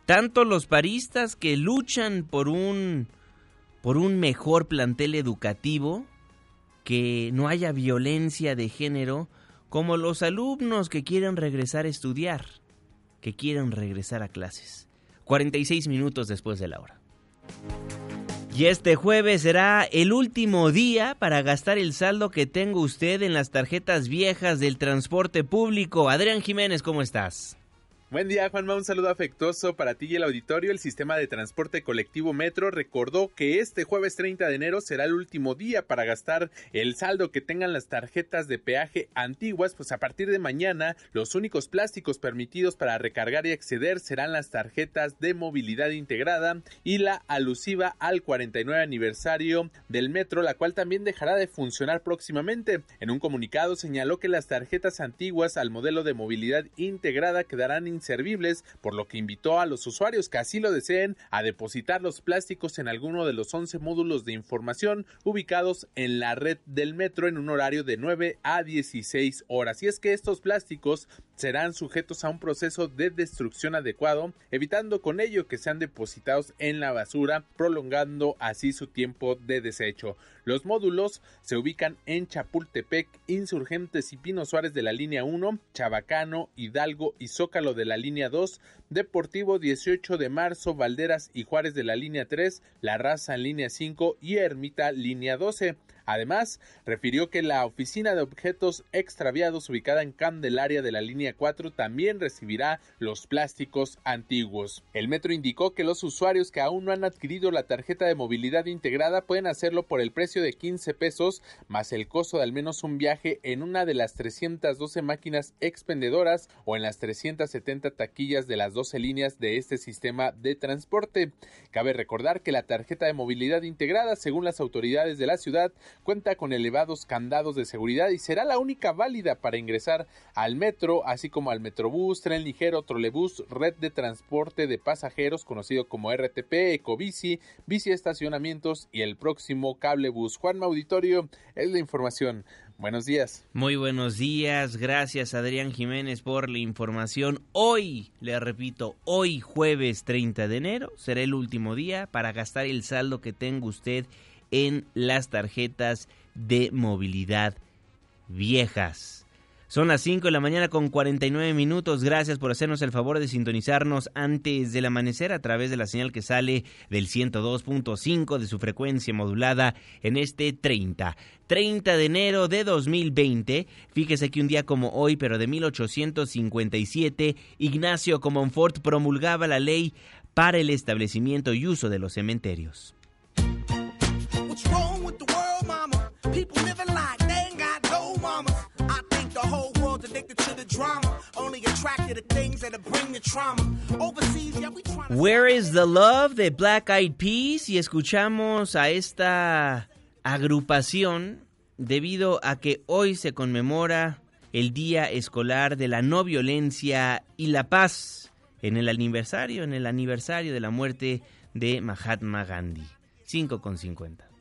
Tanto los paristas que luchan por un por un mejor plantel educativo, que no haya violencia de género, como los alumnos que quieren regresar a estudiar, que quieren regresar a clases. 46 minutos después de la hora. Y este jueves será el último día para gastar el saldo que tengo usted en las tarjetas viejas del transporte público. Adrián Jiménez, ¿cómo estás? Buen día, Juanma. Un saludo afectuoso para ti y el auditorio. El sistema de transporte colectivo Metro recordó que este jueves 30 de enero será el último día para gastar el saldo que tengan las tarjetas de peaje antiguas, pues a partir de mañana los únicos plásticos permitidos para recargar y acceder serán las tarjetas de movilidad integrada y la alusiva al 49 aniversario del Metro, la cual también dejará de funcionar próximamente. En un comunicado señaló que las tarjetas antiguas al modelo de movilidad integrada quedarán inservibles, por lo que invitó a los usuarios que así lo deseen a depositar los plásticos en alguno de los 11 módulos de información ubicados en la red del metro en un horario de 9 a 16 horas. Y es que estos plásticos serán sujetos a un proceso de destrucción adecuado, evitando con ello que sean depositados en la basura, prolongando así su tiempo de desecho. Los módulos se ubican en Chapultepec, Insurgentes y Pino Suárez de la línea 1, Chabacano, Hidalgo y Zócalo de la línea 2, Deportivo 18 de marzo, Valderas y Juárez de la línea 3, La Raza en línea 5 y Ermita línea 12. Además, refirió que la oficina de objetos extraviados ubicada en Candelaria de la línea 4 también recibirá los plásticos antiguos. El metro indicó que los usuarios que aún no han adquirido la tarjeta de movilidad integrada pueden hacerlo por el precio de 15 pesos más el costo de al menos un viaje en una de las 312 máquinas expendedoras o en las 370 taquillas de las 12 líneas de este sistema de transporte. Cabe recordar que la tarjeta de movilidad integrada, según las autoridades de la ciudad, cuenta con elevados candados de seguridad y será la única válida para ingresar al metro, así como al metrobús, tren ligero, trolebús, red de transporte de pasajeros conocido como RTP, Ecobici, bici estacionamientos y el próximo cablebús. Juan Auditorio es la información. Buenos días. Muy buenos días. Gracias Adrián Jiménez por la información. Hoy, le repito, hoy jueves 30 de enero será el último día para gastar el saldo que tenga usted en las tarjetas de movilidad viejas. Son las 5 de la mañana con 49 minutos. Gracias por hacernos el favor de sintonizarnos antes del amanecer a través de la señal que sale del 102.5 de su frecuencia modulada en este 30. 30 de enero de 2020. Fíjese que un día como hoy, pero de 1857, Ignacio Comonfort promulgaba la ley para el establecimiento y uso de los cementerios. People living like they ain't got no mamas. I think the whole world's addicted to the Where is the Love de Black Eyed Peas y escuchamos a esta agrupación debido a que hoy se conmemora el Día Escolar de la No Violencia y la Paz en el aniversario, en el aniversario de la muerte de Mahatma Gandhi. 5 con 50.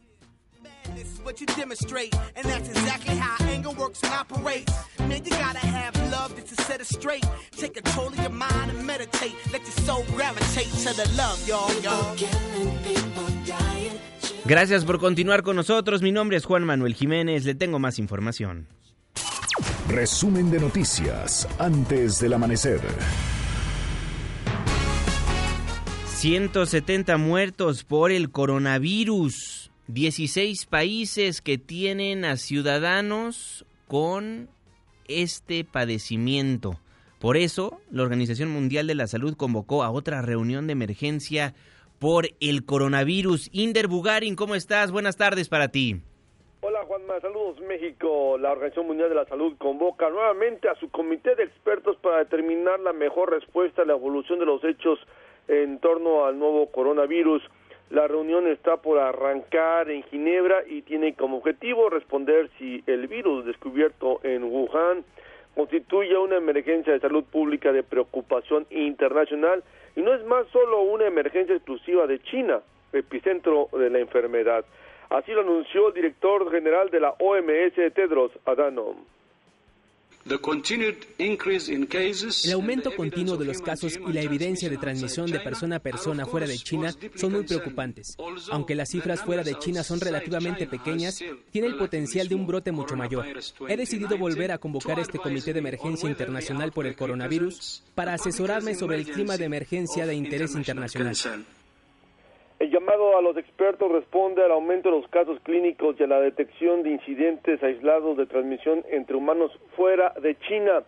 This is what you demonstrate, and that's exactly how anger works and operates. Man, you gotta have love just to set it straight. Take control of your mind and meditate. Let your soul gravitate to the love, y'all, y'all. Gracias por continuar con nosotros. Mi nombre es Juan Manuel Jiménez. Le tengo más información. Resumen de noticias antes del amanecer. 170 muertos por el coronavirus. 16 países que tienen a ciudadanos con este padecimiento. Por eso, la Organización Mundial de la Salud convocó a otra reunión de emergencia por el coronavirus. Inder Bugarin, ¿cómo estás? Buenas tardes para ti. Hola Juanma, saludos México. La Organización Mundial de la Salud convoca nuevamente a su comité de expertos para determinar la mejor respuesta a la evolución de los hechos en torno al nuevo coronavirus. La reunión está por arrancar en Ginebra y tiene como objetivo responder si el virus descubierto en Wuhan constituye una emergencia de salud pública de preocupación internacional y no es más solo una emergencia exclusiva de China, epicentro de la enfermedad. Así lo anunció el director general de la OMS, Tedros Adhanom. El aumento continuo de los casos y la evidencia de transmisión de persona a persona fuera de China son muy preocupantes. Aunque las cifras fuera de China son relativamente pequeñas, tiene el potencial de un brote mucho mayor. He decidido volver a convocar este Comité de Emergencia Internacional por el Coronavirus para asesorarme sobre el clima de emergencia de interés internacional. El llamado a los expertos responde al aumento de los casos clínicos y a la detección de incidentes aislados de transmisión entre humanos fuera de China.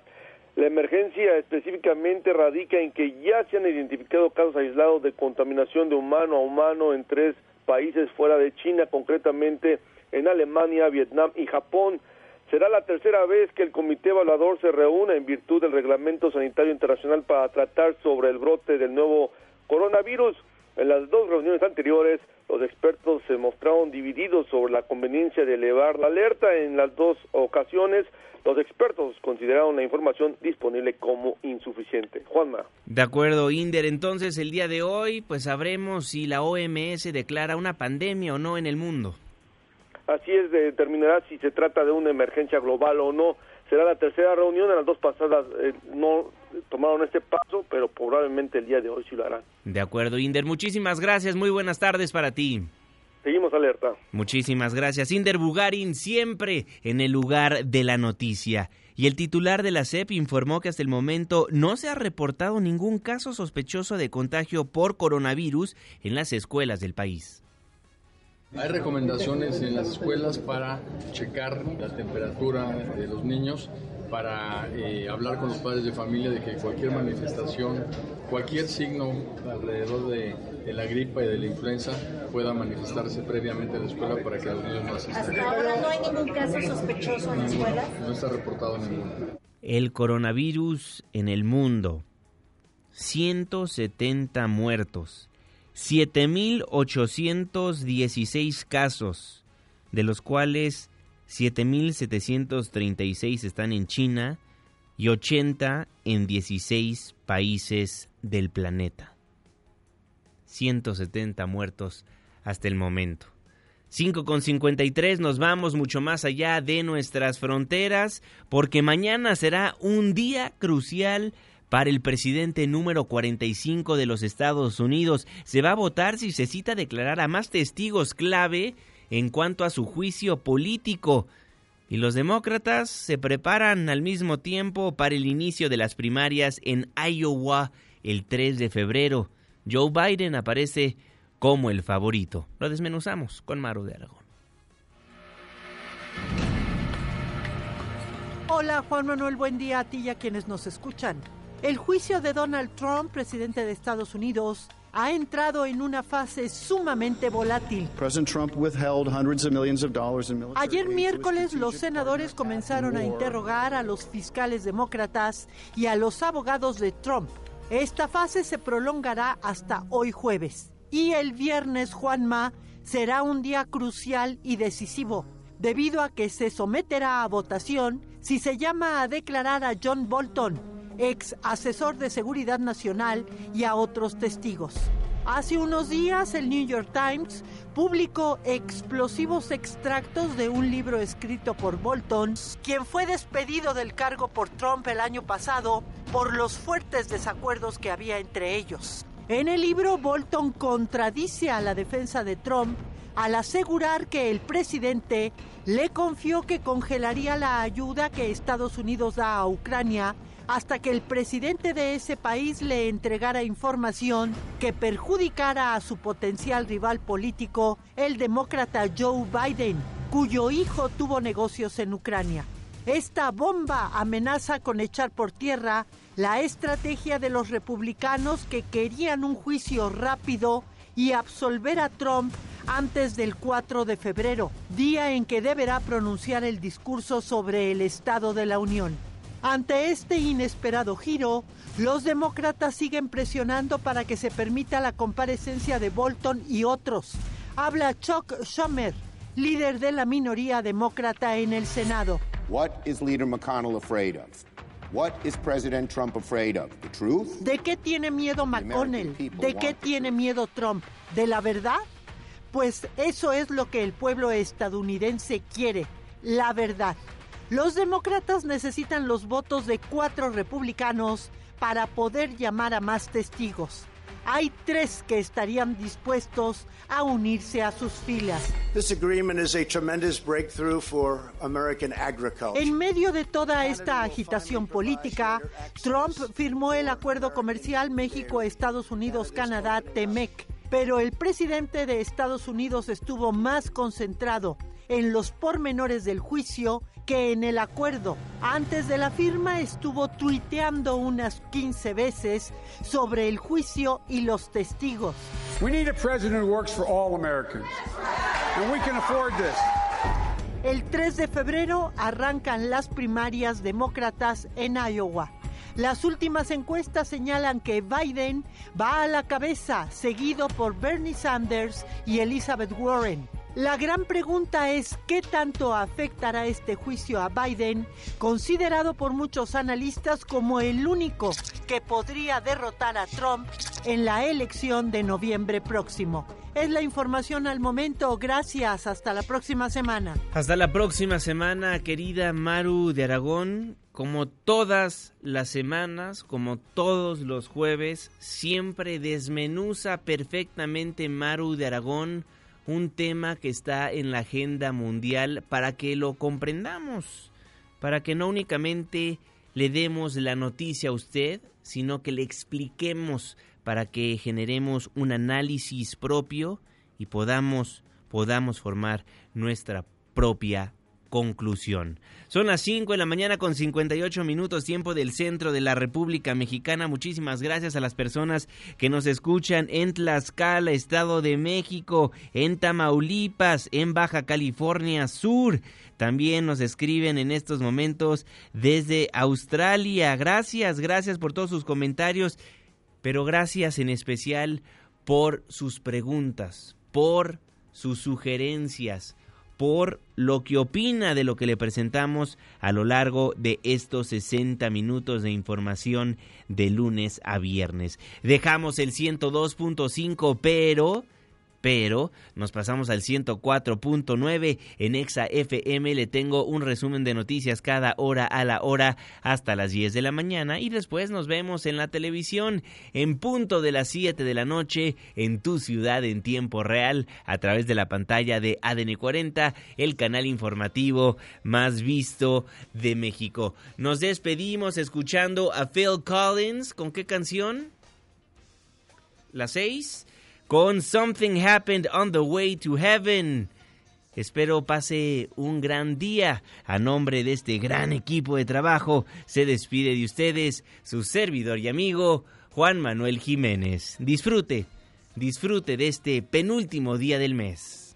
La emergencia específicamente radica en que ya se han identificado casos aislados de contaminación de humano a humano en tres países fuera de China, concretamente en Alemania, Vietnam y Japón. Será la tercera vez que el Comité Evaluador se reúne en virtud del Reglamento Sanitario Internacional para tratar sobre el brote del nuevo coronavirus. En las dos reuniones anteriores, los expertos se mostraron divididos sobre la conveniencia de elevar la alerta. En las dos ocasiones, los expertos consideraron la información disponible como insuficiente. Juanma. De acuerdo, Inder. Entonces, el día de hoy, pues sabremos si la OMS declara una pandemia o no en el mundo. Así es, determinará si se trata de una emergencia global o no. Será la tercera reunión, en las dos pasadas eh, no tomaron este paso, pero probablemente el día de hoy sí lo harán. De acuerdo, Inder. Muchísimas gracias. Muy buenas tardes para ti. Seguimos alerta. Muchísimas gracias. Inder Bugarin, siempre en el lugar de la noticia. Y el titular de la CEP informó que hasta el momento no se ha reportado ningún caso sospechoso de contagio por coronavirus en las escuelas del país. Hay recomendaciones en las escuelas para checar la temperatura de los niños, para eh, hablar con los padres de familia de que cualquier manifestación, cualquier signo alrededor de, la gripa y de la influenza pueda manifestarse previamente en la escuela para que los niños no asistan. Hasta ahora no hay ningún caso sospechoso en la escuela. No está reportado ninguno. El coronavirus en el mundo. 170 muertos. 7.816 casos, de los cuales 7.736 están en China y 80 en 16 países del planeta. 170 muertos hasta el momento. 5.53 nos vamos mucho más allá de nuestras fronteras porque mañana será un día crucial para el presidente número 45 de los Estados Unidos. Se va a votar si se cita declarar a más testigos clave en cuanto a su juicio político. Y los demócratas se preparan al mismo tiempo para el inicio de las primarias en Iowa el 3 de febrero. Joe Biden aparece como el favorito. Lo desmenuzamos con Maru de Aragón. Hola Juan Manuel, buen día a ti y a quienes nos escuchan. El juicio de Donald Trump, presidente de Estados Unidos, ha entrado en una fase sumamente volátil. Ayer miércoles los senadores comenzaron a interrogar a los fiscales demócratas y a los abogados de Trump. Esta fase se prolongará hasta hoy jueves. Y el viernes, Juanma, será un día crucial y decisivo, debido a que se someterá a votación si se llama a declarar a John Bolton, ex asesor de seguridad nacional, y a otros testigos. Hace unos días el New York Times publicó explosivos extractos de un libro escrito por Bolton, quien fue despedido del cargo por Trump el año pasado por los fuertes desacuerdos que había entre ellos. En el libro, Bolton contradice a la defensa de Trump al asegurar que el presidente le confió que congelaría la ayuda que Estados Unidos da a Ucrania hasta que el presidente de ese país le entregara información que perjudicara a su potencial rival político, el demócrata Joe Biden, cuyo hijo tuvo negocios en Ucrania. Esta bomba amenaza con echar por tierra la estrategia de los republicanos que querían un juicio rápido y absolver a Trump antes del 4 de febrero, día en que deberá pronunciar el discurso sobre el Estado de la Unión. Ante este inesperado giro, los demócratas siguen presionando para que se permita la comparecencia de Bolton y otros. Habla Chuck Schumer, líder de la minoría demócrata en el Senado. What is Leader McConnell afraid of? What is President Trump afraid of? The truth? ¿De qué tiene miedo McConnell? ¿De qué tiene miedo Trump? ¿De la verdad? Pues eso es lo que el pueblo estadounidense quiere, la verdad. Los demócratas necesitan los votos de cuatro republicanos para poder llamar a más testigos. Hay tres que estarían dispuestos a unirse a sus filas. En medio de toda esta agitación política, Trump firmó el acuerdo comercial México-Estados Unidos-Canadá, TEMEC. Pero el presidente de Estados Unidos estuvo más concentrado en los pormenores del juicio que en el acuerdo. Antes de la firma estuvo tuiteando unas 15 veces sobre el juicio y los testigos. El 3 de febrero arrancan las primarias demócratas en Iowa. Las últimas encuestas señalan que Biden va a la cabeza, seguido por Bernie Sanders y Elizabeth Warren. La gran pregunta es qué tanto afectará este juicio a Biden, considerado por muchos analistas como el único que podría derrotar a Trump en la elección de noviembre próximo. Es la información al momento. Gracias. Hasta la próxima semana. Hasta la próxima semana, querida Maru de Aragón. Como todas las semanas, como todos los jueves, siempre desmenuza perfectamente Maru de Aragón un tema que está en la agenda mundial para que lo comprendamos, para que no únicamente le demos la noticia a usted, sino que le expliquemos para que generemos un análisis propio y podamos podamos formar nuestra propia conclusión. Son las 5 de la mañana con 58 minutos tiempo del centro de la República Mexicana. Muchísimas gracias a las personas que nos escuchan en Tlaxcala, Estado de México, en Tamaulipas, en Baja California Sur. También nos escriben en estos momentos desde Australia. Gracias, gracias por todos sus comentarios, pero gracias en especial por sus preguntas, por sus sugerencias por lo que opina de lo que le presentamos a lo largo de estos 60 minutos de información de lunes a viernes. Dejamos el 102.5, pero pero nos pasamos al 104.9 en Exa FM. Le tengo un resumen de noticias cada hora a la hora hasta las 10 de la mañana y después nos vemos en la televisión en punto de las 7 de la noche en tu ciudad en tiempo real a través de la pantalla de ADN 40, el canal informativo más visto de México. Nos despedimos escuchando a Phil Collins. ¿Con qué canción? ¿La 6? Con Something Happened on the Way to Heaven. Espero pase un gran día. A nombre de este gran equipo de trabajo, se despide de ustedes su servidor y amigo Juan Manuel Jiménez. Disfrute disfrute de este penúltimo día del mes.